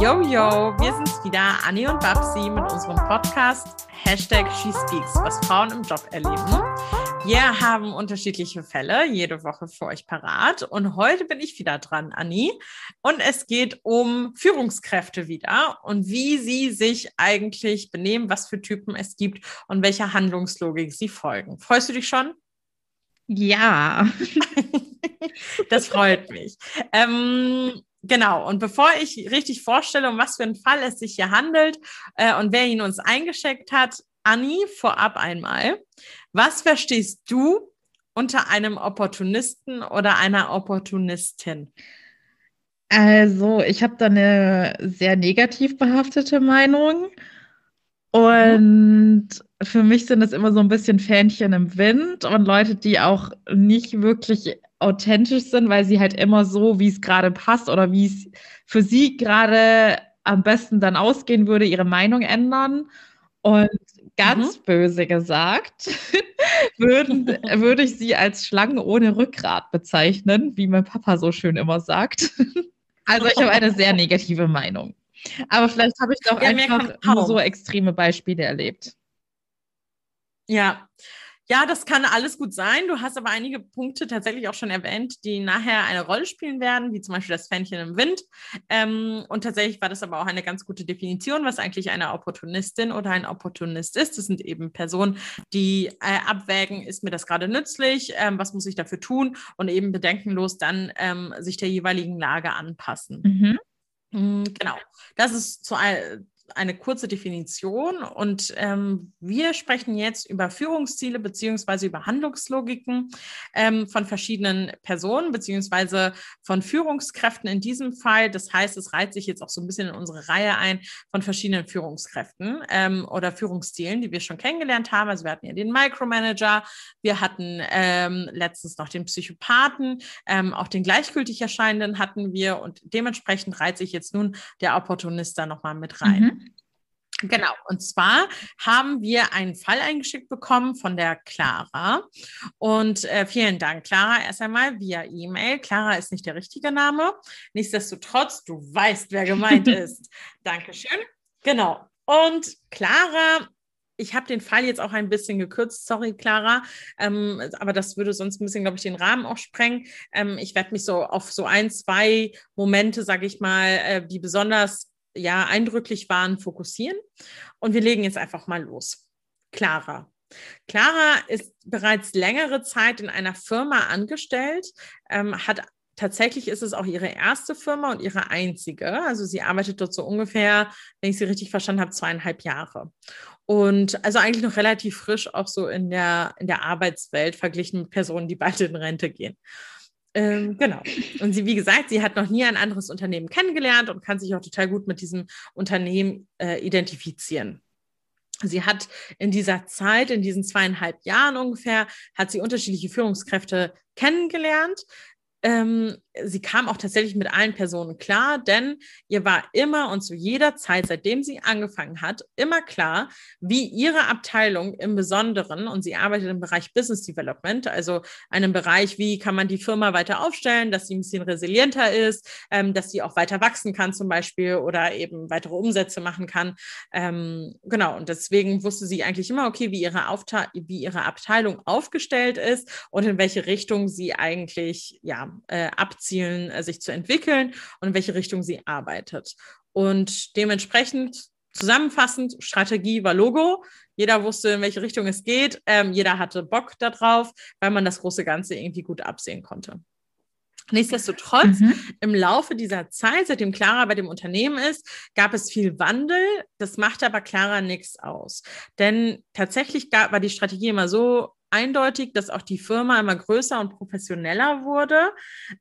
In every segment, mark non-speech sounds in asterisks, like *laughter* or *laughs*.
Yo, yo, wir sind's wieder, Anni und Babsi mit unserem Podcast Hashtag SheSpeaks, was Frauen im Job erleben. Wir haben unterschiedliche Fälle jede Woche für euch parat und heute bin ich wieder dran, Anni. Und es geht um Führungskräfte wieder und wie sie sich eigentlich benehmen, was für Typen es gibt und welcher Handlungslogik sie folgen. Freust du dich schon? Ja. *laughs* das freut mich. Ähm, Genau, und bevor ich richtig vorstelle, um was für einen Fall es sich hier handelt äh, und wer ihn uns eingeschickt hat, Anni, vorab einmal, was verstehst du unter einem Opportunisten oder einer Opportunistin? Also, ich habe da eine sehr negativ behaftete Meinung. Und für mich sind es immer so ein bisschen Fähnchen im Wind und Leute, die auch nicht wirklich authentisch sind, weil sie halt immer so, wie es gerade passt oder wie es für sie gerade am besten dann ausgehen würde, ihre Meinung ändern. Und ganz mhm. böse gesagt, *laughs* würden, *laughs* würde ich sie als Schlangen ohne Rückgrat bezeichnen, wie mein Papa so schön immer sagt. *laughs* Also ich habe eine sehr negative Meinung. Aber vielleicht habe ich doch ja, einfach nur so extreme Beispiele erlebt. Ja, ja, das kann alles gut sein. Du hast aber einige Punkte tatsächlich auch schon erwähnt, die nachher eine Rolle spielen werden, wie zum Beispiel das Fähnchen im Wind. Ähm, und tatsächlich war das aber auch eine ganz gute Definition, was eigentlich eine Opportunistin oder ein Opportunist ist. Das sind eben Personen, die äh, abwägen, ist mir das gerade nützlich, ähm, was muss ich dafür tun und eben bedenkenlos dann ähm, sich der jeweiligen Lage anpassen. Mhm. Mm, genau. Das ist zu, eine kurze Definition und ähm, wir sprechen jetzt über Führungsziele beziehungsweise über Handlungslogiken ähm, von verschiedenen Personen beziehungsweise von Führungskräften in diesem Fall. Das heißt, es reiht sich jetzt auch so ein bisschen in unsere Reihe ein von verschiedenen Führungskräften ähm, oder Führungsstilen, die wir schon kennengelernt haben. Also wir hatten ja den Micromanager, wir hatten ähm, letztens noch den Psychopathen, ähm, auch den gleichgültig erscheinenden hatten wir und dementsprechend reiht sich jetzt nun der Opportunist da nochmal mit rein. Mhm. Genau, und zwar haben wir einen Fall eingeschickt bekommen von der Clara. Und äh, vielen Dank, Clara, erst einmal via E-Mail. Clara ist nicht der richtige Name. Nichtsdestotrotz, du weißt, wer gemeint *laughs* ist. Dankeschön. Genau. Und Clara ich habe den Fall jetzt auch ein bisschen gekürzt, sorry, Clara, ähm, aber das würde sonst ein bisschen, glaube ich, den Rahmen auch sprengen. Ähm, ich werde mich so auf so ein, zwei Momente, sage ich mal, äh, die besonders ja eindrücklich waren, fokussieren. Und wir legen jetzt einfach mal los. Clara. Clara ist bereits längere Zeit in einer Firma angestellt, ähm, hat tatsächlich ist es auch ihre erste Firma und ihre einzige. Also sie arbeitet dort so ungefähr, wenn ich sie richtig verstanden habe, zweieinhalb Jahre. Und also eigentlich noch relativ frisch auch so in der, in der Arbeitswelt verglichen mit Personen, die bald in Rente gehen. Ähm, genau. Und sie, wie gesagt, sie hat noch nie ein anderes Unternehmen kennengelernt und kann sich auch total gut mit diesem Unternehmen äh, identifizieren. Sie hat in dieser Zeit, in diesen zweieinhalb Jahren ungefähr, hat sie unterschiedliche Führungskräfte kennengelernt, ähm, sie kam auch tatsächlich mit allen Personen klar, denn ihr war immer und zu jeder Zeit, seitdem sie angefangen hat, immer klar, wie ihre Abteilung im Besonderen, und sie arbeitet im Bereich Business Development, also einem Bereich, wie kann man die Firma weiter aufstellen, dass sie ein bisschen resilienter ist, ähm, dass sie auch weiter wachsen kann zum Beispiel oder eben weitere Umsätze machen kann. Ähm, genau, und deswegen wusste sie eigentlich immer, okay, wie ihre, Aufte wie ihre Abteilung aufgestellt ist und in welche Richtung sie eigentlich ja, äh, abzielen, äh, sich zu entwickeln und in welche Richtung sie arbeitet. Und dementsprechend zusammenfassend, Strategie war Logo. Jeder wusste, in welche Richtung es geht. Ähm, jeder hatte Bock darauf, weil man das große Ganze irgendwie gut absehen konnte. Nichtsdestotrotz, mhm. im Laufe dieser Zeit, seitdem Clara bei dem Unternehmen ist, gab es viel Wandel. Das machte aber Clara nichts aus. Denn tatsächlich gab, war die Strategie immer so eindeutig, dass auch die Firma immer größer und professioneller wurde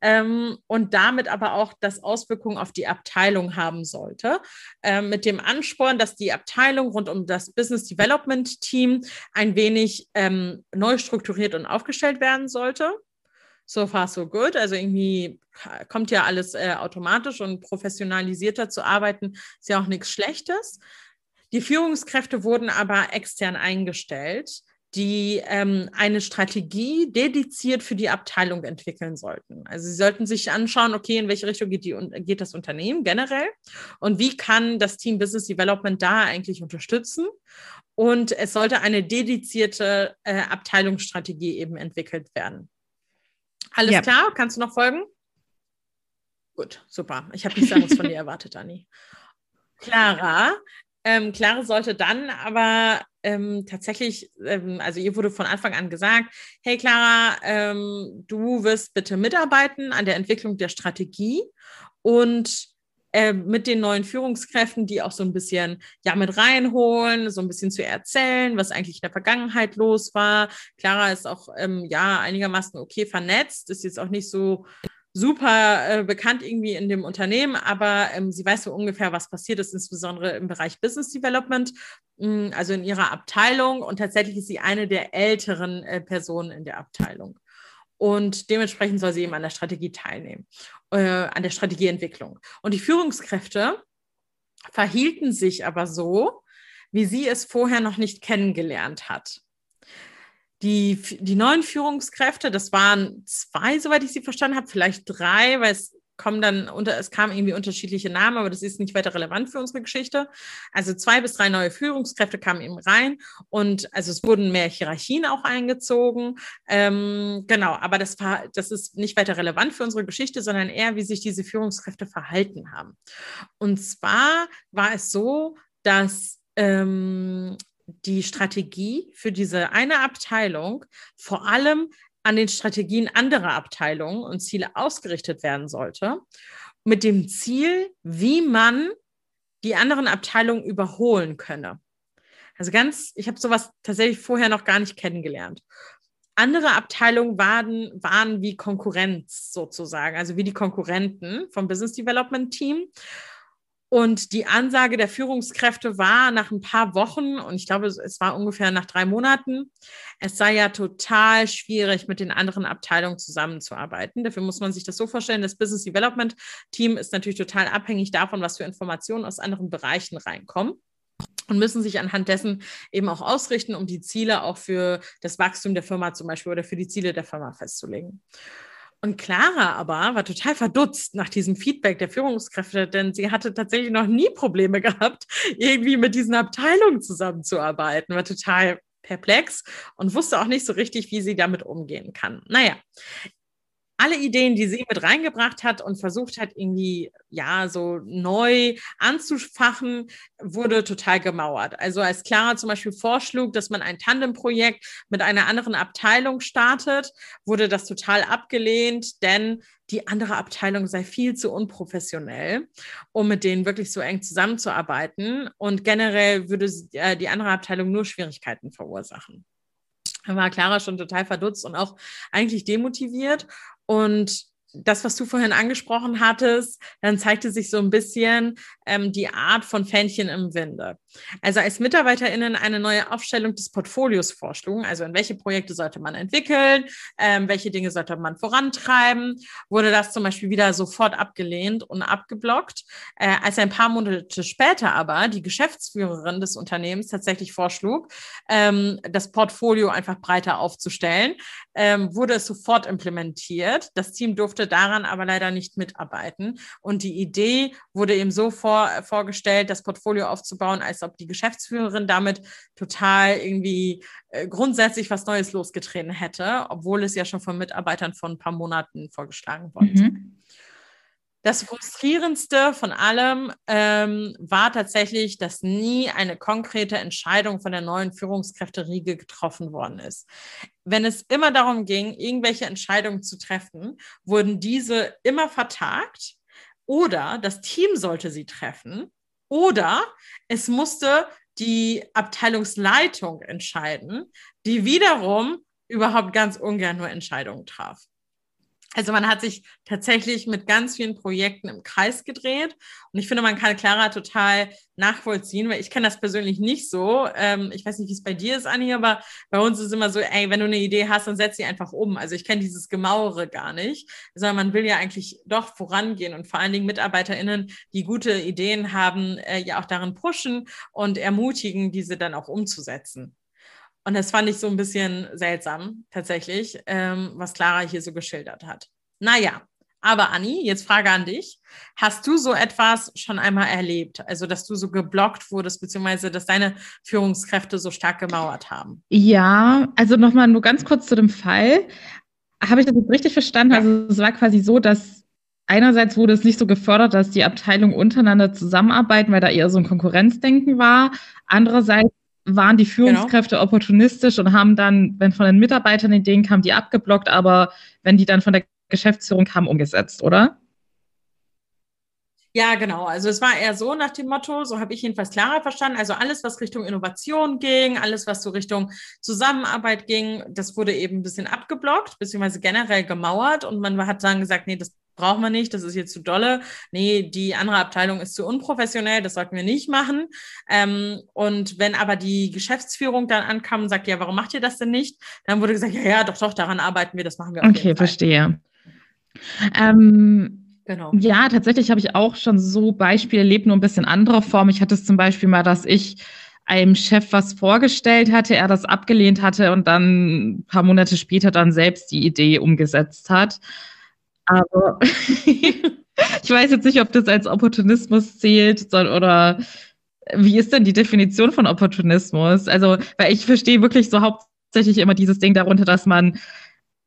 ähm, und damit aber auch das Auswirkungen auf die Abteilung haben sollte. Ähm, mit dem Ansporn, dass die Abteilung rund um das Business Development Team ein wenig ähm, neu strukturiert und aufgestellt werden sollte. So far, so good. Also irgendwie kommt ja alles äh, automatisch und professionalisierter zu arbeiten, ist ja auch nichts Schlechtes. Die Führungskräfte wurden aber extern eingestellt die ähm, eine Strategie dediziert für die Abteilung entwickeln sollten. Also sie sollten sich anschauen, okay, in welche Richtung geht, die, geht das Unternehmen generell und wie kann das Team Business Development da eigentlich unterstützen. Und es sollte eine dedizierte äh, Abteilungsstrategie eben entwickelt werden. Alles ja. klar? Kannst du noch folgen? Gut, super. Ich habe nichts anderes von dir *laughs* erwartet, Anni. Clara, ähm, Clara sollte dann aber ähm, tatsächlich, ähm, also ihr wurde von Anfang an gesagt, hey Clara, ähm, du wirst bitte mitarbeiten an der Entwicklung der Strategie und äh, mit den neuen Führungskräften, die auch so ein bisschen ja mit reinholen, so ein bisschen zu erzählen, was eigentlich in der Vergangenheit los war. Clara ist auch ähm, ja einigermaßen okay vernetzt, ist jetzt auch nicht so super äh, bekannt irgendwie in dem Unternehmen, aber ähm, sie weiß so ungefähr, was passiert ist, insbesondere im Bereich Business Development, mh, mm, also in ihrer Abteilung. Und tatsächlich ist sie eine der älteren äh, Personen in der Abteilung. Und dementsprechend soll sie eben an der Strategie teilnehmen, äh, an der Strategieentwicklung. Und die Führungskräfte verhielten sich aber so, wie sie es vorher noch nicht kennengelernt hat. Die, die neuen Führungskräfte, das waren zwei, soweit ich sie verstanden habe, vielleicht drei, weil es kommen dann unter, es kamen irgendwie unterschiedliche Namen, aber das ist nicht weiter relevant für unsere Geschichte. Also zwei bis drei neue Führungskräfte kamen eben rein und also es wurden mehr Hierarchien auch eingezogen. Ähm, genau, aber das war, das ist nicht weiter relevant für unsere Geschichte, sondern eher, wie sich diese Führungskräfte verhalten haben. Und zwar war es so, dass ähm, die Strategie für diese eine Abteilung vor allem an den Strategien anderer Abteilungen und Ziele ausgerichtet werden sollte, mit dem Ziel, wie man die anderen Abteilungen überholen könne. Also ganz, ich habe sowas tatsächlich vorher noch gar nicht kennengelernt. Andere Abteilungen waren, waren wie Konkurrenz sozusagen, also wie die Konkurrenten vom Business Development Team. Und die Ansage der Führungskräfte war nach ein paar Wochen, und ich glaube, es war ungefähr nach drei Monaten, es sei ja total schwierig, mit den anderen Abteilungen zusammenzuarbeiten. Dafür muss man sich das so vorstellen, das Business Development Team ist natürlich total abhängig davon, was für Informationen aus anderen Bereichen reinkommen und müssen sich anhand dessen eben auch ausrichten, um die Ziele auch für das Wachstum der Firma zum Beispiel oder für die Ziele der Firma festzulegen. Und Clara aber war total verdutzt nach diesem Feedback der Führungskräfte, denn sie hatte tatsächlich noch nie Probleme *laughs* gehabt, irgendwie mit diesen Abteilungen zusammenzuarbeiten, war total perplex und wusste auch nicht so richtig, wie sie damit umgehen kann. Naja, alle Ideen, die sie mit reingebracht hat und versucht hat, irgendwie ja so neu anzufachen, wurde total gemauert. Also als Clara zum Beispiel vorschlug, dass man ein Tandemprojekt mit einer anderen Abteilung startet, wurde das total abgelehnt, denn die andere Abteilung sei viel zu unprofessionell, um mit denen wirklich so eng zusammenzuarbeiten. Und generell würde äh, die andere Abteilung nur Schwierigkeiten verursachen. Da war Clara schon total verdutzt und auch eigentlich demotiviert. Und das, was du vorhin angesprochen hattest, dann zeigte sich so ein bisschen ähm, die Art von Fähnchen im Winde. Also als MitarbeiterInnen eine neue Aufstellung des Portfolios vorschlugen, also in welche Projekte sollte man entwickeln, ähm, welche Dinge sollte man vorantreiben, wurde das zum Beispiel wieder sofort abgelehnt und abgeblockt. Äh, als ein paar Monate später aber die Geschäftsführerin des Unternehmens tatsächlich vorschlug, ähm, das Portfolio einfach breiter aufzustellen, ähm, wurde es sofort implementiert. Das Team durfte daran aber leider nicht mitarbeiten. Und die Idee wurde eben so vor, vorgestellt, das Portfolio aufzubauen, als ob die Geschäftsführerin damit total irgendwie äh, grundsätzlich was Neues losgetreten hätte, obwohl es ja schon von Mitarbeitern von ein paar Monaten vorgeschlagen worden ist. Mhm. Das Frustrierendste von allem ähm, war tatsächlich, dass nie eine konkrete Entscheidung von der neuen Führungskräfteriege getroffen worden ist. Wenn es immer darum ging, irgendwelche Entscheidungen zu treffen, wurden diese immer vertagt oder das Team sollte sie treffen oder es musste die Abteilungsleitung entscheiden, die wiederum überhaupt ganz ungern nur Entscheidungen traf. Also man hat sich tatsächlich mit ganz vielen Projekten im Kreis gedreht. Und ich finde, man kann Clara total nachvollziehen, weil ich kenne das persönlich nicht so. Ähm, ich weiß nicht, wie es bei dir ist, Anni, aber bei uns ist immer so, ey, wenn du eine Idee hast, dann setz sie einfach um. Also ich kenne dieses Gemauere gar nicht, sondern man will ja eigentlich doch vorangehen und vor allen Dingen MitarbeiterInnen, die gute Ideen haben, äh, ja auch darin pushen und ermutigen, diese dann auch umzusetzen. Und das fand ich so ein bisschen seltsam, tatsächlich, ähm, was Clara hier so geschildert hat. Naja, aber Anni, jetzt Frage an dich. Hast du so etwas schon einmal erlebt? Also, dass du so geblockt wurdest, beziehungsweise dass deine Führungskräfte so stark gemauert haben? Ja, also nochmal nur ganz kurz zu dem Fall. Habe ich das jetzt richtig verstanden? Ja. Also, es war quasi so, dass einerseits wurde es nicht so gefördert, dass die Abteilungen untereinander zusammenarbeiten, weil da eher so ein Konkurrenzdenken war. Andererseits waren die genau. Führungskräfte genau. opportunistisch und haben dann, wenn von den Mitarbeitern Ideen kamen, die abgeblockt, aber wenn die dann von der Geschäftsführung kamen, umgesetzt, oder? Ja, genau. Also es war eher so nach dem Motto, so habe ich jedenfalls klarer verstanden. Also alles, was Richtung Innovation ging, alles, was so Richtung Zusammenarbeit ging, das wurde eben ein bisschen abgeblockt, beziehungsweise generell gemauert und man hat dann gesagt, nee, das brauchen wir nicht, das ist jetzt zu dolle. Nee, die andere Abteilung ist zu unprofessionell, das sollten wir nicht machen. Ähm, und wenn aber die Geschäftsführung dann ankam und sagt, ja, warum macht ihr das denn nicht? Dann wurde gesagt, ja, ja, doch, doch, daran arbeiten wir, das machen wir. Okay, verstehe. Ähm, Genau. Ja, tatsächlich habe ich auch schon so Beispiele erlebt, nur ein bisschen anderer Form. Ich hatte es zum Beispiel mal, dass ich einem Chef was vorgestellt hatte, er das abgelehnt hatte und dann ein paar Monate später dann selbst die Idee umgesetzt hat. Aber *laughs* ich weiß jetzt nicht, ob das als Opportunismus zählt oder wie ist denn die Definition von Opportunismus? Also, weil ich verstehe wirklich so hauptsächlich immer dieses Ding darunter, dass man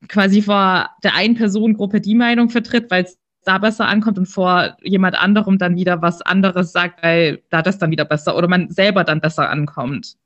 quasi vor der einen Personengruppe die Meinung vertritt, weil es da besser ankommt und vor jemand anderem dann wieder was anderes sagt, weil da das dann wieder besser oder man selber dann besser ankommt.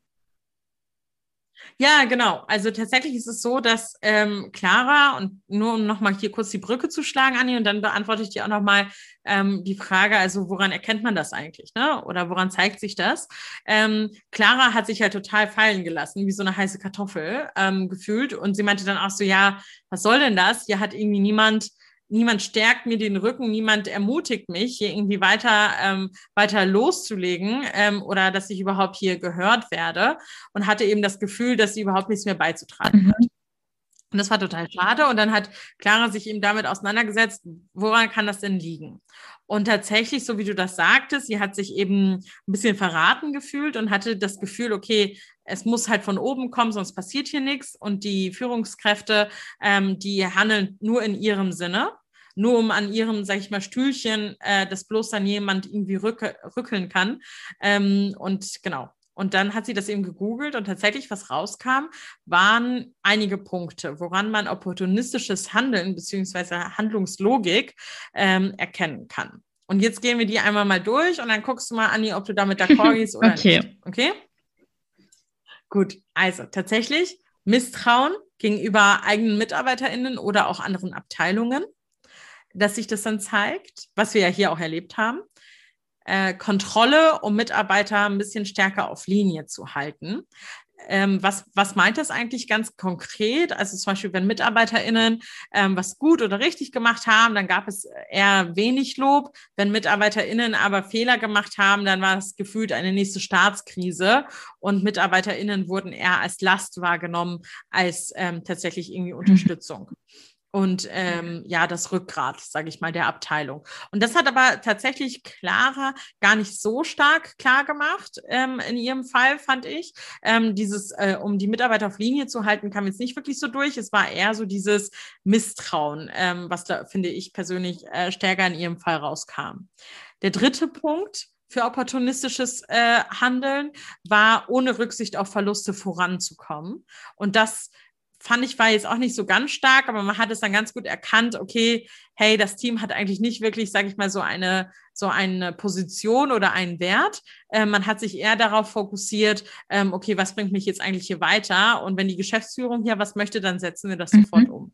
Ja, genau. Also tatsächlich ist es so, dass ähm, Clara, und nur um nochmal hier kurz die Brücke zu schlagen, Anni, und dann beantworte ich dir auch nochmal ähm, die Frage, also woran erkennt man das eigentlich, ne? Oder woran zeigt sich das? Ähm, Clara hat sich halt total fallen gelassen, wie so eine heiße Kartoffel ähm, gefühlt. Und sie meinte dann auch so, ja, was soll denn das? Hier hat irgendwie niemand niemand stärkt mir den Rücken, niemand ermutigt mich, hier irgendwie weiter, ähm, weiter loszulegen ähm, oder dass ich überhaupt hier gehört werde und hatte eben das Gefühl, dass sie überhaupt nichts mehr beizutragen mhm. hat. Und das war total schade. Und dann hat Clara sich eben damit auseinandergesetzt, woran kann das denn liegen? Und tatsächlich, so wie du das sagtest, sie hat sich eben ein bisschen verraten gefühlt und hatte das Gefühl, okay, es muss halt von oben kommen, sonst passiert hier nichts. Und die Führungskräfte, ähm, die handeln nur in ihrem Sinne, nur um an ihrem, sag ich mal, Stühlchen, äh, das bloß dann jemand irgendwie rücke, rückeln kann. Ähm, und genau. Und dann hat sie das eben gegoogelt und tatsächlich, was rauskam, waren einige Punkte, woran man opportunistisches Handeln beziehungsweise Handlungslogik ähm, erkennen kann. Und jetzt gehen wir die einmal mal durch und dann guckst du mal, Anni, ob du damit d'accord gehst oder okay. nicht. Okay. Gut, also tatsächlich Misstrauen gegenüber eigenen MitarbeiterInnen oder auch anderen Abteilungen, dass sich das dann zeigt, was wir ja hier auch erlebt haben. Äh, Kontrolle, um Mitarbeiter ein bisschen stärker auf Linie zu halten. Ähm, was, was meint das eigentlich ganz konkret? Also zum Beispiel, wenn MitarbeiterInnen ähm, was gut oder richtig gemacht haben, dann gab es eher wenig Lob. Wenn MitarbeiterInnen aber Fehler gemacht haben, dann war es gefühlt eine nächste Staatskrise und MitarbeiterInnen wurden eher als Last wahrgenommen als ähm, tatsächlich irgendwie mhm. Und ähm, ja, das Rückgrat, sage ich mal, der Abteilung. Und das hat aber tatsächlich Clara gar nicht so stark klar gemacht ähm, in ihrem Fall, fand ich. Ähm, dieses, äh, um die Mitarbeiter auf Linie zu halten, kam jetzt nicht wirklich so durch. Es war eher so dieses Misstrauen, ähm, was da, finde ich persönlich, äh, stärker in ihrem Fall rauskam. Der dritte Punkt, für opportunistisches äh, Handeln war, ohne Rücksicht auf Verluste voranzukommen. Und das fand ich war jetzt auch nicht so ganz stark, aber man hat es dann ganz gut erkannt, okay, hey, das Team hat eigentlich nicht wirklich, sage ich mal, so eine, so eine Position oder einen Wert. Äh, man hat sich eher darauf fokussiert, ähm, okay, was bringt mich jetzt eigentlich hier weiter? Und wenn die Geschäftsführung hier was möchte, dann setzen wir das mhm. sofort um.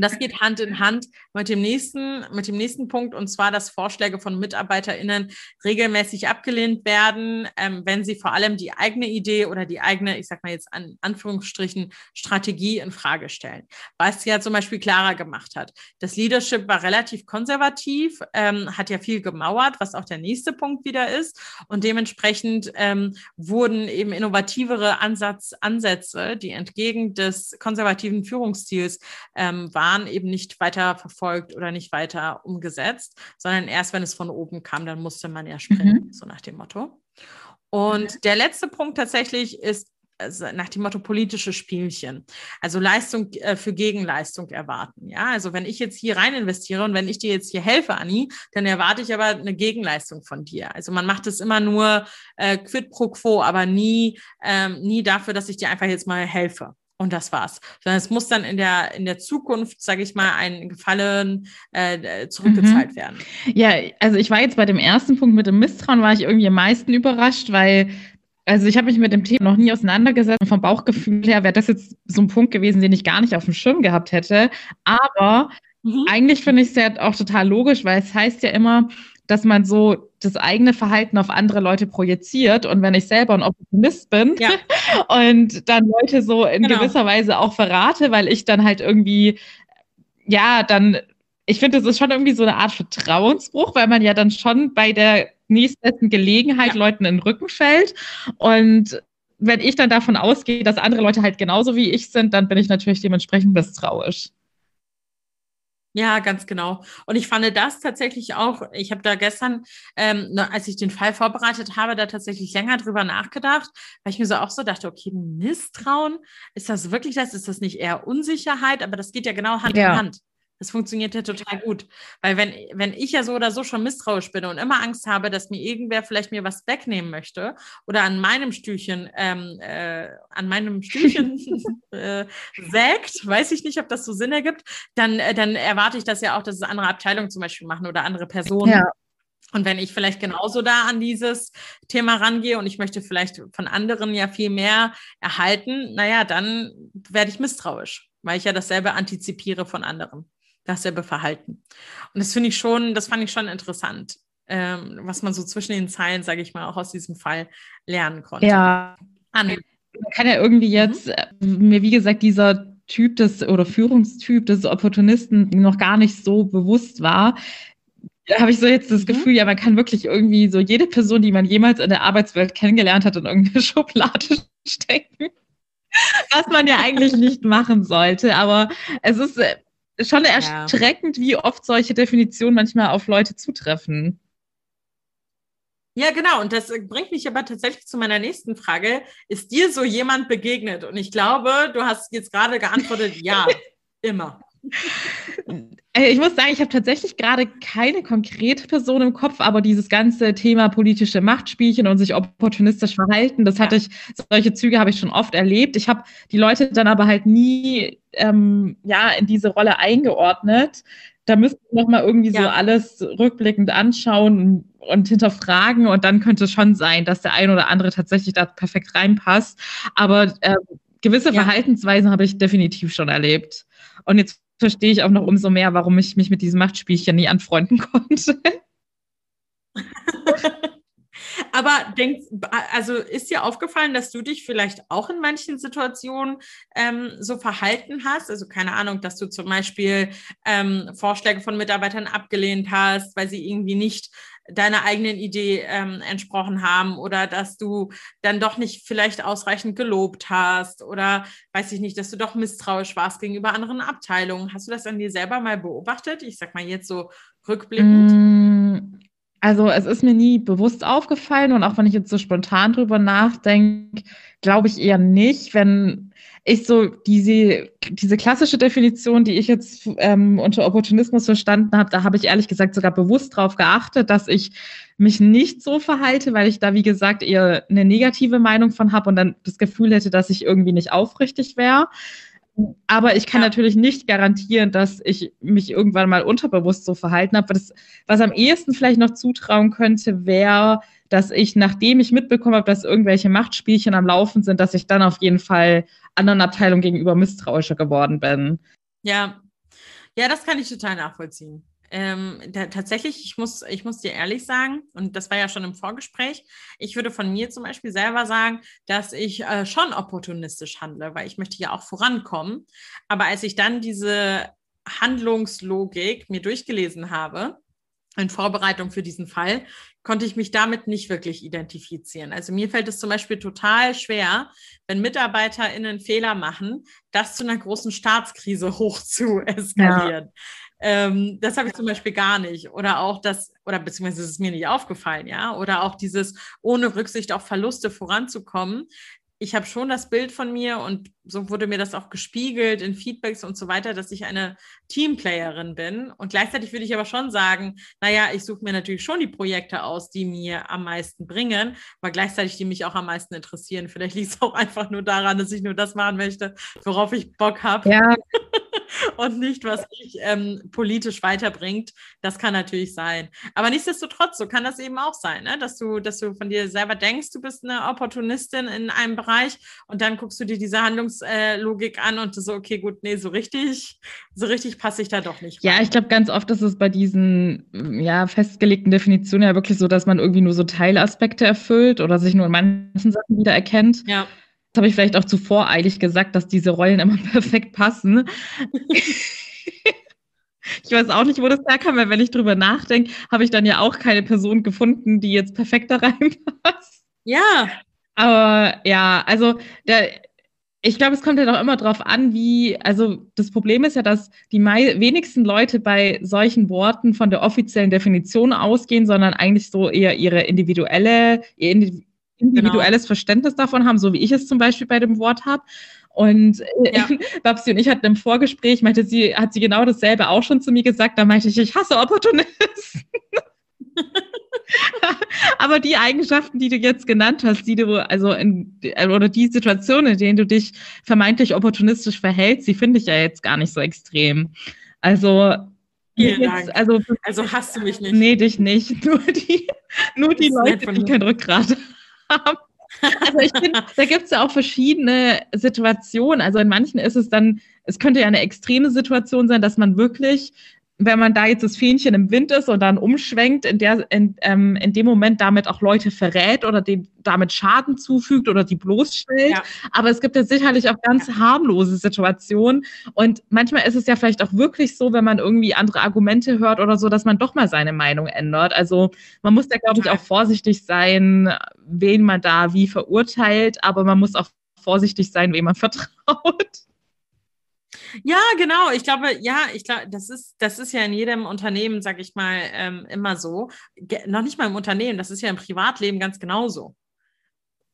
Und das geht Hand in Hand mit dem nächsten, mit dem nächsten Punkt, und zwar, dass Vorschläge von MitarbeiterInnen regelmäßig abgelehnt werden, ähm, wenn sie vor allem die eigene Idee oder die eigene, ich sag mal jetzt an Anführungsstrichen, Strategie in Frage stellen. Was ja zum Beispiel Clara gemacht hat. Das Leadership war relativ konservativ, ähm, hat ja viel gemauert, was auch der nächste Punkt wieder ist. Und dementsprechend ähm, wurden eben innovativere Ansatz, Ansätze, die entgegen des konservativen Führungsstils ähm, waren eben nicht weiter verfolgt oder nicht weiter umgesetzt, sondern erst wenn es von oben kam, dann musste man ja springen, mhm. so nach dem Motto. Und der letzte Punkt tatsächlich ist nach dem Motto politische Spielchen. Also Leistung äh, für Gegenleistung erwarten. Ja, also wenn ich jetzt hier rein investiere und wenn ich dir jetzt hier helfe, Anni, dann erwarte ich aber eine Gegenleistung von dir. Also man macht es immer nur äh, quid pro quo, aber nie, ähm, nie dafür, dass ich dir einfach jetzt mal helfe. Und das war's. Sondern es muss dann in der, in der Zukunft, sage ich mal, ein Gefallen äh, zurückgezahlt mhm. werden. Ja, also ich war jetzt bei dem ersten Punkt mit dem Misstrauen, war ich irgendwie am meisten überrascht, weil also ich habe mich mit dem Thema noch nie auseinandergesetzt und vom Bauchgefühl her wäre das jetzt so ein Punkt gewesen, den ich gar nicht auf dem Schirm gehabt hätte. Aber mhm. eigentlich finde ich es ja auch total logisch, weil es heißt ja immer, dass man so das eigene Verhalten auf andere Leute projiziert. Und wenn ich selber ein Opportunist bin ja. *laughs* und dann Leute so in genau. gewisser Weise auch verrate, weil ich dann halt irgendwie, ja, dann, ich finde, das ist schon irgendwie so eine Art Vertrauensbruch, weil man ja dann schon bei der nächstbesten Gelegenheit ja. Leuten in den Rücken fällt. Und wenn ich dann davon ausgehe, dass andere Leute halt genauso wie ich sind, dann bin ich natürlich dementsprechend misstrauisch. Ja, ganz genau. Und ich fand das tatsächlich auch, ich habe da gestern, ähm, ne, als ich den Fall vorbereitet habe, da tatsächlich länger drüber nachgedacht, weil ich mir so auch so dachte, okay, Misstrauen, ist das wirklich das? Ist das nicht eher Unsicherheit? Aber das geht ja genau Hand ja. in Hand. Das funktioniert ja total gut. Weil wenn, wenn ich ja so oder so schon misstrauisch bin und immer Angst habe, dass mir irgendwer vielleicht mir was wegnehmen möchte oder an meinem Stühlchen, ähm, äh, an meinem Stühlchen *laughs* *laughs* äh, sägt, weiß ich nicht, ob das so Sinn ergibt, dann, äh, dann erwarte ich das ja auch, dass es andere Abteilungen zum Beispiel machen oder andere Personen. Ja. Und wenn ich vielleicht genauso da an dieses Thema rangehe und ich möchte vielleicht von anderen ja viel mehr erhalten, naja, dann werde ich misstrauisch, weil ich ja dasselbe antizipiere von anderen dasselbe Verhalten. Und das finde ich schon, das fand ich schon interessant, ähm, was man so zwischen den Zeilen, sage ich mal, auch aus diesem Fall lernen konnte. Ja. Anne. Man kann ja irgendwie mhm. jetzt, mhm. mir wie gesagt, dieser Typ des oder Führungstyp des Opportunisten noch gar nicht so bewusst war. Da habe ich so jetzt das mhm. Gefühl, ja, man kann wirklich irgendwie so jede Person, die man jemals in der Arbeitswelt kennengelernt hat, in irgendeine *laughs* Schublade stecken. Was man ja eigentlich nicht machen sollte. Aber es ist äh, schon erschreckend, ja. wie oft solche Definitionen manchmal auf Leute zutreffen. Ja, genau. Und das bringt mich aber tatsächlich zu meiner nächsten Frage. Ist dir so jemand begegnet? Und ich glaube, du hast jetzt gerade geantwortet, ja, *laughs* immer. Äh, ich muss sagen, ich habe tatsächlich gerade keine konkrete Person im Kopf, aber dieses ganze Thema politische Machtspielchen und sich opportunistisch verhalten, das hatte ich, solche Züge habe ich schon oft erlebt. Ich habe die Leute dann aber halt nie ähm, ja, in diese Rolle eingeordnet. Da müsste ich nochmal irgendwie ja. so alles rückblickend anschauen und hinterfragen und dann könnte es schon sein, dass der ein oder andere tatsächlich da perfekt reinpasst. Aber äh, gewisse ja. Verhaltensweisen habe ich definitiv schon erlebt. Und jetzt verstehe ich auch noch umso mehr, warum ich mich mit diesem Machtspielchen nie anfreunden *laughs* konnte. *laughs* Aber denk, also ist dir aufgefallen, dass du dich vielleicht auch in manchen Situationen ähm, so verhalten hast? Also keine Ahnung, dass du zum Beispiel ähm, Vorschläge von Mitarbeitern abgelehnt hast, weil sie irgendwie nicht deiner eigenen Idee ähm, entsprochen haben oder dass du dann doch nicht vielleicht ausreichend gelobt hast oder weiß ich nicht, dass du doch misstrauisch warst gegenüber anderen Abteilungen. Hast du das an dir selber mal beobachtet? Ich sag mal jetzt so rückblickend. Mm, also es ist mir nie bewusst aufgefallen und auch wenn ich jetzt so spontan drüber nachdenke, glaube ich eher nicht, wenn ich so diese, diese klassische Definition, die ich jetzt ähm, unter Opportunismus verstanden habe, da habe ich ehrlich gesagt sogar bewusst darauf geachtet, dass ich mich nicht so verhalte, weil ich da, wie gesagt, eher eine negative Meinung von habe und dann das Gefühl hätte, dass ich irgendwie nicht aufrichtig wäre. Aber ich kann ja. natürlich nicht garantieren, dass ich mich irgendwann mal unterbewusst so verhalten habe. Das, was am ehesten vielleicht noch zutrauen könnte, wäre, dass ich, nachdem ich mitbekommen habe, dass irgendwelche Machtspielchen am Laufen sind, dass ich dann auf jeden Fall anderen Abteilungen gegenüber misstrauischer geworden bin. Ja, ja, das kann ich total nachvollziehen. Ähm, da, tatsächlich, ich muss, ich muss dir ehrlich sagen, und das war ja schon im Vorgespräch, ich würde von mir zum Beispiel selber sagen, dass ich äh, schon opportunistisch handle, weil ich möchte ja auch vorankommen. Aber als ich dann diese Handlungslogik mir durchgelesen habe, in Vorbereitung für diesen Fall, konnte ich mich damit nicht wirklich identifizieren. Also mir fällt es zum Beispiel total schwer, wenn MitarbeiterInnen Fehler machen, das zu einer großen Staatskrise *laughs* hoch zu eskalieren. Ja. Ähm, das habe ich zum Beispiel gar nicht. Oder auch das, oder beziehungsweise ist es mir nicht aufgefallen, ja. Oder auch dieses ohne Rücksicht auf Verluste voranzukommen. Ich habe schon das Bild von mir und so wurde mir das auch gespiegelt in Feedbacks und so weiter, dass ich eine Teamplayerin bin. Und gleichzeitig würde ich aber schon sagen, naja, ich suche mir natürlich schon die Projekte aus, die mir am meisten bringen, aber gleichzeitig die mich auch am meisten interessieren. Vielleicht liegt es auch einfach nur daran, dass ich nur das machen möchte, worauf ich Bock habe. Ja. *laughs* und nicht, was dich ähm, politisch weiterbringt. Das kann natürlich sein. Aber nichtsdestotrotz, so kann das eben auch sein, ne? dass, du, dass du von dir selber denkst, du bist eine Opportunistin in einem Bereich und dann guckst du dir diese Handlungslogik äh, an und so, okay, gut, nee, so richtig, so richtig passe ich da doch nicht. Rein. Ja, ich glaube, ganz oft ist es bei diesen ja, festgelegten Definitionen ja wirklich so, dass man irgendwie nur so Teilaspekte erfüllt oder sich nur in manchen Sachen wiedererkennt. Ja. Das habe ich vielleicht auch zuvor eilig gesagt, dass diese Rollen immer *laughs* perfekt passen. *laughs* ich weiß auch nicht, wo das herkam, weil wenn ich drüber nachdenke, habe ich dann ja auch keine Person gefunden, die jetzt perfekt da reinpasst. Ja. Aber ja, also der, ich glaube, es kommt ja doch immer darauf an, wie, also das Problem ist ja, dass die wenigsten Leute bei solchen Worten von der offiziellen Definition ausgehen, sondern eigentlich so eher ihre individuelle, ihr individuelles genau. Verständnis davon haben, so wie ich es zum Beispiel bei dem Wort habe. Und äh, ja. *laughs* Babsi und ich hatten im Vorgespräch, meinte sie, hat sie genau dasselbe auch schon zu mir gesagt. Da meinte ich, ich hasse Opportunisten. *laughs* *laughs* Aber die Eigenschaften, die du jetzt genannt hast, die du, also in, oder die Situationen, in denen du dich vermeintlich opportunistisch verhältst, die finde ich ja jetzt gar nicht so extrem. Also, jetzt, also, also hast du mich nicht. Nee, dich nicht. *laughs* Nur die, nur die Leute, die kein Rückgrat *laughs* haben. Also ich finde, da gibt es ja auch verschiedene Situationen. Also in manchen ist es dann, es könnte ja eine extreme Situation sein, dass man wirklich wenn man da jetzt das Fähnchen im Wind ist und dann umschwenkt, in, der, in, ähm, in dem Moment damit auch Leute verrät oder dem damit Schaden zufügt oder die bloßstellt. Ja. Aber es gibt ja sicherlich auch ganz ja. harmlose Situationen. Und manchmal ist es ja vielleicht auch wirklich so, wenn man irgendwie andere Argumente hört oder so, dass man doch mal seine Meinung ändert. Also man muss da, glaube ich, auch vorsichtig sein, wen man da wie verurteilt, aber man muss auch vorsichtig sein, wem man *laughs* vertraut. Ja, genau. Ich glaube, ja, ich glaube, das ist, das ist ja in jedem Unternehmen, sag ich mal, ähm, immer so. Ge noch nicht mal im Unternehmen, das ist ja im Privatleben ganz genauso.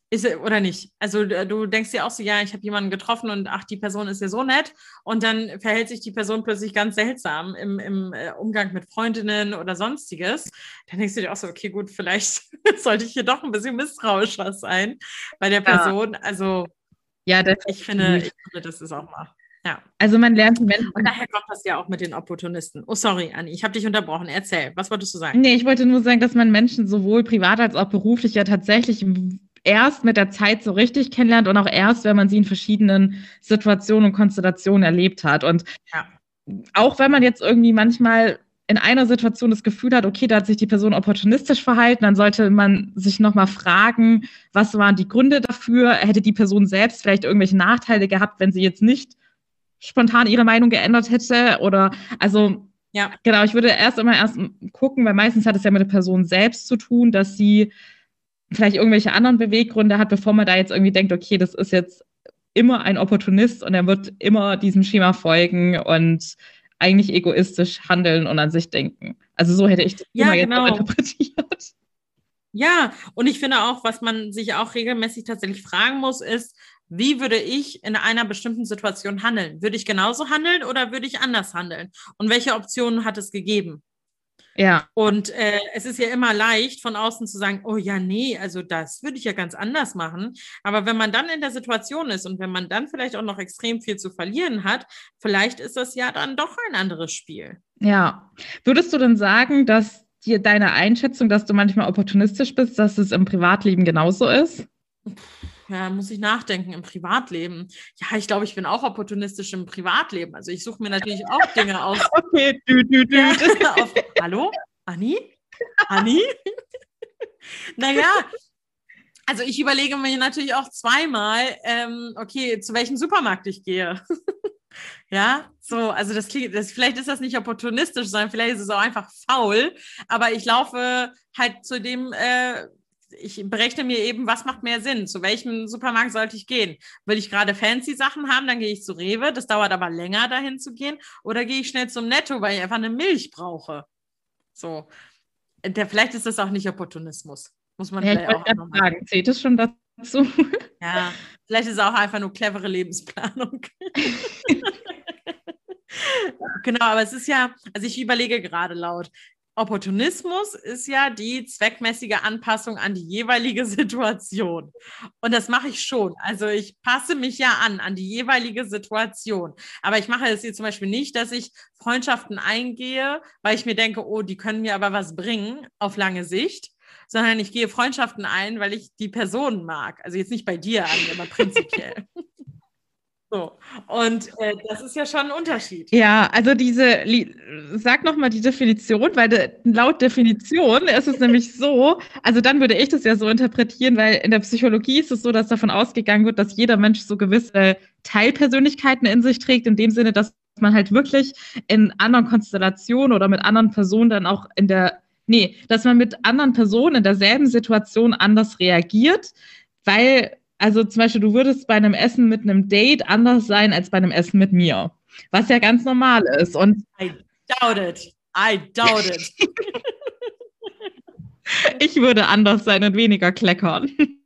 Ist, oder nicht? Also du denkst dir auch so, ja, ich habe jemanden getroffen und ach, die Person ist ja so nett und dann verhält sich die Person plötzlich ganz seltsam im, im äh, Umgang mit Freundinnen oder sonstiges. Dann denkst du dir auch so, okay, gut, vielleicht *laughs* sollte ich hier doch ein bisschen misstrauischer sein bei der Person. Ja. Also ja, ich finde, ich finde, das ist auch mal. Ja. Also man lernt Menschen. Und daher kommt das ja auch mit den Opportunisten. Oh, sorry, Anni, ich habe dich unterbrochen. Erzähl, was wolltest du sagen? Nee, ich wollte nur sagen, dass man Menschen sowohl privat als auch beruflich ja tatsächlich erst mit der Zeit so richtig kennenlernt und auch erst, wenn man sie in verschiedenen Situationen und Konstellationen erlebt hat. Und ja. auch wenn man jetzt irgendwie manchmal in einer Situation das Gefühl hat, okay, da hat sich die Person opportunistisch verhalten, dann sollte man sich nochmal fragen, was waren die Gründe dafür? Hätte die Person selbst vielleicht irgendwelche Nachteile gehabt, wenn sie jetzt nicht spontan ihre Meinung geändert hätte oder also ja. Genau, ich würde erst immer erst gucken, weil meistens hat es ja mit der Person selbst zu tun, dass sie vielleicht irgendwelche anderen Beweggründe hat, bevor man da jetzt irgendwie denkt, okay, das ist jetzt immer ein Opportunist und er wird immer diesem Schema folgen und eigentlich egoistisch handeln und an sich denken. Also so hätte ich das ja, genau. jetzt interpretiert. Ja, und ich finde auch, was man sich auch regelmäßig tatsächlich fragen muss, ist, wie würde ich in einer bestimmten Situation handeln? Würde ich genauso handeln oder würde ich anders handeln? Und welche Optionen hat es gegeben? Ja. Und äh, es ist ja immer leicht, von außen zu sagen, oh ja, nee, also das würde ich ja ganz anders machen. Aber wenn man dann in der Situation ist und wenn man dann vielleicht auch noch extrem viel zu verlieren hat, vielleicht ist das ja dann doch ein anderes Spiel. Ja. Würdest du denn sagen, dass dir deine Einschätzung, dass du manchmal opportunistisch bist, dass es im Privatleben genauso ist? Ja, muss ich nachdenken im Privatleben. Ja, ich glaube, ich bin auch opportunistisch im Privatleben. Also ich suche mir natürlich *laughs* auch Dinge aus. Okay, du, du, du. Ja, *laughs* auf, hallo? Anni? Anni? *laughs* naja, also ich überlege mir natürlich auch zweimal, ähm, okay, zu welchem Supermarkt ich gehe. ja, so, also das klingt, das, vielleicht ist das nicht opportunistisch, sondern vielleicht ist es auch einfach faul, aber ich laufe halt zu dem äh, ich berechne mir eben, was macht mehr Sinn? Zu welchem Supermarkt sollte ich gehen? Will ich gerade fancy Sachen haben, dann gehe ich zu Rewe. Das dauert aber länger, dahin zu gehen. Oder gehe ich schnell zum Netto, weil ich einfach eine Milch brauche? So. Der, vielleicht ist das auch nicht Opportunismus. Muss man ja, vielleicht auch noch sagen. Zählt es schon dazu. *laughs* Ja, vielleicht ist es auch einfach nur clevere Lebensplanung. *laughs* genau, aber es ist ja, also ich überlege gerade laut. Opportunismus ist ja die zweckmäßige Anpassung an die jeweilige *laughs* Situation. Und das mache ich schon. Also ich passe mich ja an, an die jeweilige Situation. Aber ich mache es hier zum Beispiel nicht, dass ich Freundschaften eingehe, weil ich mir denke, oh, die können mir aber was bringen auf lange Sicht, sondern ich gehe Freundschaften ein, weil ich die Person mag. Also jetzt nicht bei dir, aber prinzipiell. *laughs* So. Und äh, das ist ja schon ein Unterschied. Ja, also diese, sag nochmal die Definition, weil de, laut Definition ist es nämlich so, also dann würde ich das ja so interpretieren, weil in der Psychologie ist es so, dass davon ausgegangen wird, dass jeder Mensch so gewisse Teilpersönlichkeiten in sich trägt, in dem Sinne, dass man halt wirklich in anderen Konstellationen oder mit anderen Personen dann auch in der, nee, dass man mit anderen Personen in derselben Situation anders reagiert, weil also zum Beispiel, du würdest bei einem Essen mit einem Date anders sein als bei einem Essen mit mir. Was ja ganz normal ist. Und I doubt it. I doubt it. *laughs* ich würde anders sein und weniger kleckern. *laughs*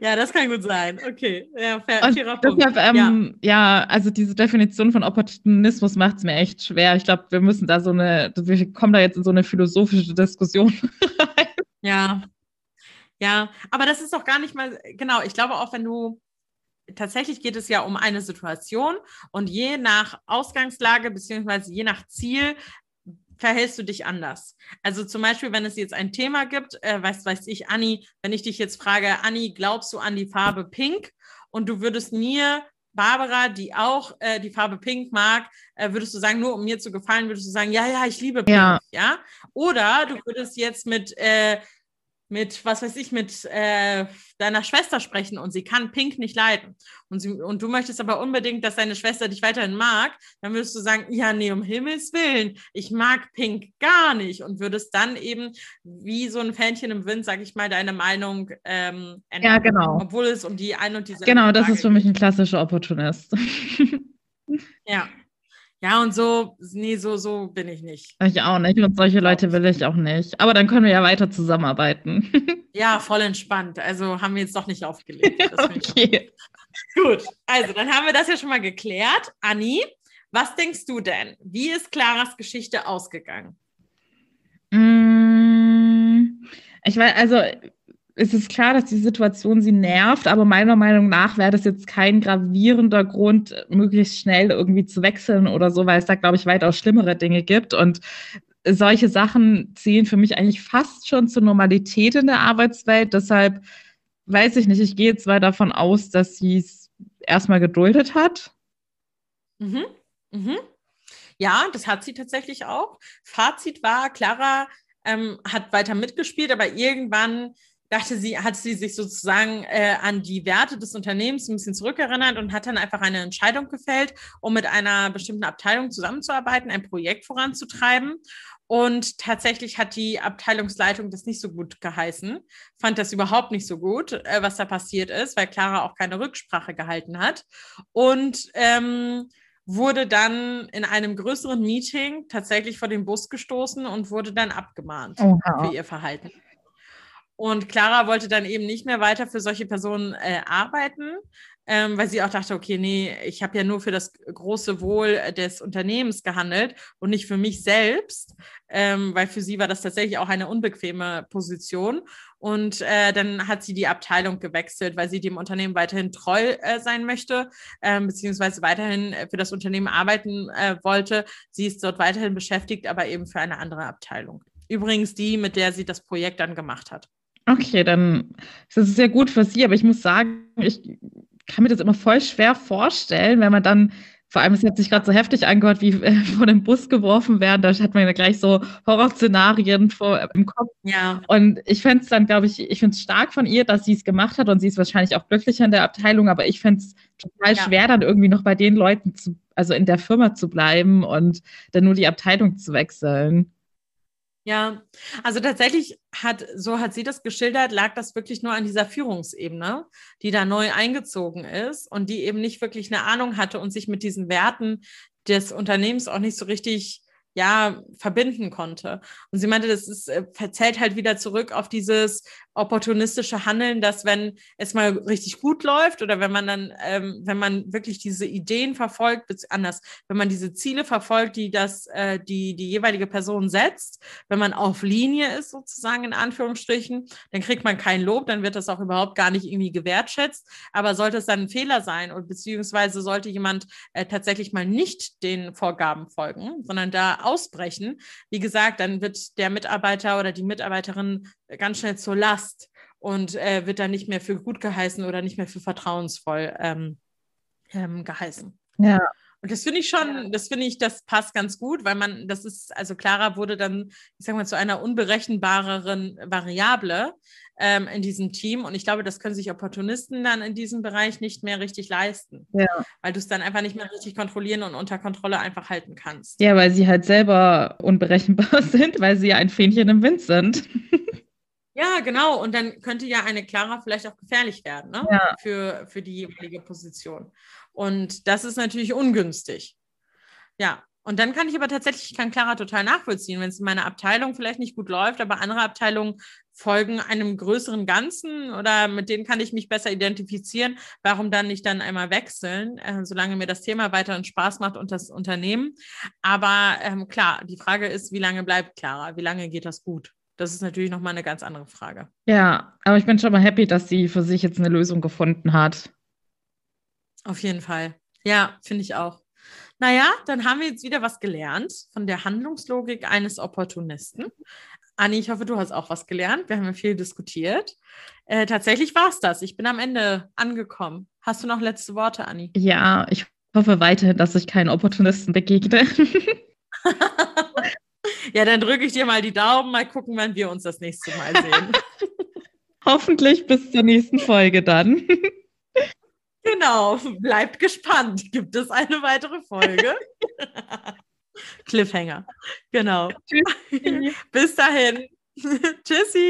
Ja, das kann gut sein. Okay, ja, fair, fairer Punkt. Deshalb, ähm, ja. ja. also diese Definition von Opportunismus macht es mir echt schwer. Ich glaube, wir müssen da so eine, wir kommen da jetzt in so eine philosophische Diskussion *laughs* rein. Ja, ja, aber das ist doch gar nicht mal, genau, ich glaube auch, wenn du, tatsächlich geht es ja um eine Situation und je nach Ausgangslage beziehungsweise je nach Ziel verhältst du dich anders. Also zum Beispiel, wenn es jetzt ein Thema gibt, äh, weiß, weiß ich, Anni, wenn ich dich jetzt frage, Anni, glaubst du an die Farbe Pink? Und du würdest mir Barbara, die auch äh, die Farbe Pink mag, äh, würdest du sagen, nur um mir zu gefallen, würdest du sagen, ja, ja, ich liebe Pink, ja? ja? Oder du würdest jetzt mit äh, mit, was weiß ich, mit äh, deiner Schwester sprechen und sie kann Pink nicht leiden. Und, sie, und du möchtest aber unbedingt, dass deine Schwester dich weiterhin mag, dann würdest du sagen, ja, nee, um Himmels Willen, ich mag Pink gar nicht und würdest dann eben wie so ein Fähnchen im Wind, sag ich mal, deine Meinung ähm, ändern. Ja, genau. Obwohl es um die ein und diese. Genau, das ist für mich ein klassischer Opportunist. ja. Ja, und so, nee, so, so bin ich nicht. Ich auch nicht. Und solche Leute will ich auch nicht. Aber dann können wir ja weiter zusammenarbeiten. *laughs* ja, voll entspannt. Also haben wir jetzt doch nicht aufgelegt. *laughs* okay. Gut, also dann haben wir das ja schon mal geklärt. Anni, was denkst du denn? Wie ist Claras Geschichte ausgegangen? Mm, ich weiß, also es ist klar, dass die Situation sie nervt, aber meiner Meinung nach wäre das jetzt kein gravierender Grund, möglichst schnell irgendwie zu wechseln oder so, weil es da, glaube ich, weitaus schlimmere Dinge gibt. Und solche Sachen zählen für mich eigentlich fast schon zur Normalität in der Arbeitswelt. Deshalb weiß ich nicht, ich gehe mal davon aus, dass sie es erstmal geduldet hat. Mhm. Mhm. Ja, das hat sie tatsächlich auch. Fazit war, Clara ähm, hat weiter mitgespielt, aber irgendwann dachte sie, hat sie sich sozusagen äh, an die Werte des Unternehmens ein bisschen zurückerinnert und hat dann einfach eine Entscheidung gefällt, um mit einer bestimmten Abteilung zusammenzuarbeiten, ein Projekt voranzutreiben. Und tatsächlich hat die Abteilungsleitung das nicht so gut geheißen, fand das überhaupt nicht so gut, äh, was da passiert ist, weil Clara auch keine Rücksprache gehalten hat. Und ähm, wurde dann in einem größeren Meeting tatsächlich vor den Bus gestoßen und wurde dann abgemahnt Oha. für ihr Verhalten. Und Clara wollte dann eben nicht mehr weiter für solche Personen äh, arbeiten, ähm, weil sie auch dachte, okay, nee, ich habe ja nur für das große Wohl des Unternehmens gehandelt und nicht für mich selbst, ähm, weil für sie war das tatsächlich auch eine unbequeme Position. Und äh, dann hat sie die Abteilung gewechselt, weil sie dem Unternehmen weiterhin treu äh, sein möchte, ähm, beziehungsweise weiterhin für das Unternehmen arbeiten äh, wollte. Sie ist dort weiterhin beschäftigt, aber eben für eine andere Abteilung. Übrigens die, mit der sie das Projekt dann gemacht hat. Okay, dann ist es sehr gut für Sie, aber ich muss sagen, ich kann mir das immer voll schwer vorstellen, wenn man dann, vor allem, es hat sich gerade so heftig angehört, wie äh, *laughs* vor dem Bus geworfen werden, da hat man ja gleich so Horrorszenarien vor, im Kopf. Ja. Und ich fände es dann, glaube ich, ich finde es stark von ihr, dass sie es gemacht hat und sie ist wahrscheinlich auch glücklich in der Abteilung, aber ich fände es total ja. schwer, dann irgendwie noch bei den Leuten zu, also in der Firma zu bleiben und dann nur die Abteilung zu wechseln. Ja, also tatsächlich hat, so hat sie das geschildert, lag das wirklich nur an dieser Führungsebene, die da neu eingezogen ist und die eben nicht wirklich eine Ahnung hatte und sich mit diesen Werten des Unternehmens auch nicht so richtig ja, verbinden konnte. Und sie meinte, das ist, äh, verzählt halt wieder zurück auf dieses opportunistische Handeln, dass wenn es mal richtig gut läuft oder wenn man dann, ähm, wenn man wirklich diese Ideen verfolgt, anders, wenn man diese Ziele verfolgt, die das, äh, die, die jeweilige Person setzt, wenn man auf Linie ist, sozusagen in Anführungsstrichen, dann kriegt man kein Lob, dann wird das auch überhaupt gar nicht irgendwie gewertschätzt. Aber sollte es dann ein Fehler sein und beziehungsweise sollte jemand äh, tatsächlich mal nicht den Vorgaben folgen, sondern da ausbrechen, wie gesagt, dann wird der Mitarbeiter oder die Mitarbeiterin ganz schnell zur Last und äh, wird dann nicht mehr für gut geheißen oder nicht mehr für vertrauensvoll ähm, ähm, geheißen. Ja. Und das finde ich schon, das finde ich, das passt ganz gut, weil man, das ist, also Clara wurde dann, ich sag mal, zu einer unberechenbareren Variable ähm, in diesem Team. Und ich glaube, das können sich Opportunisten dann in diesem Bereich nicht mehr richtig leisten. Ja. Weil du es dann einfach nicht mehr richtig kontrollieren und unter Kontrolle einfach halten kannst. Ja, weil sie halt selber unberechenbar *laughs* sind, weil sie ja ein Fähnchen im Wind sind. *laughs* Ja, genau. Und dann könnte ja eine Clara vielleicht auch gefährlich werden ne? Ja. für, für die jeweilige Position. Und das ist natürlich ungünstig. Ja. Und dann kann ich aber tatsächlich, ich kann Clara total nachvollziehen, wenn es in meiner Abteilung vielleicht nicht gut läuft, aber andere Abteilungen folgen einem größeren Ganzen oder mit denen kann ich mich besser identifizieren. Warum dann nicht dann einmal wechseln, äh, solange mir das Thema weiterhin Spaß macht und das Unternehmen. Aber ähm, klar, die Frage ist, wie lange bleibt Clara? Wie lange geht das gut? Das ist natürlich nochmal eine ganz andere Frage. Ja, aber ich bin schon mal happy, dass sie für sich jetzt eine Lösung gefunden hat. Auf jeden Fall. Ja, finde ich auch. Naja, dann haben wir jetzt wieder was gelernt von der Handlungslogik eines Opportunisten. Anni, ich hoffe, du hast auch was gelernt. Wir haben ja viel diskutiert. Äh, tatsächlich war es das. Ich bin am Ende angekommen. Hast du noch letzte Worte, Anni? Ja, ich hoffe weiterhin, dass ich keinen Opportunisten begegne. *laughs* Ja, dann drücke ich dir mal die Daumen, mal gucken, wann wir uns das nächste Mal sehen. *laughs* Hoffentlich bis zur nächsten Folge dann. *laughs* Genau, bleibt gespannt. Gibt es eine weitere Folge? *laughs* Cliffhanger. Genau. Tschüssi. Bis dahin. Tschüssi.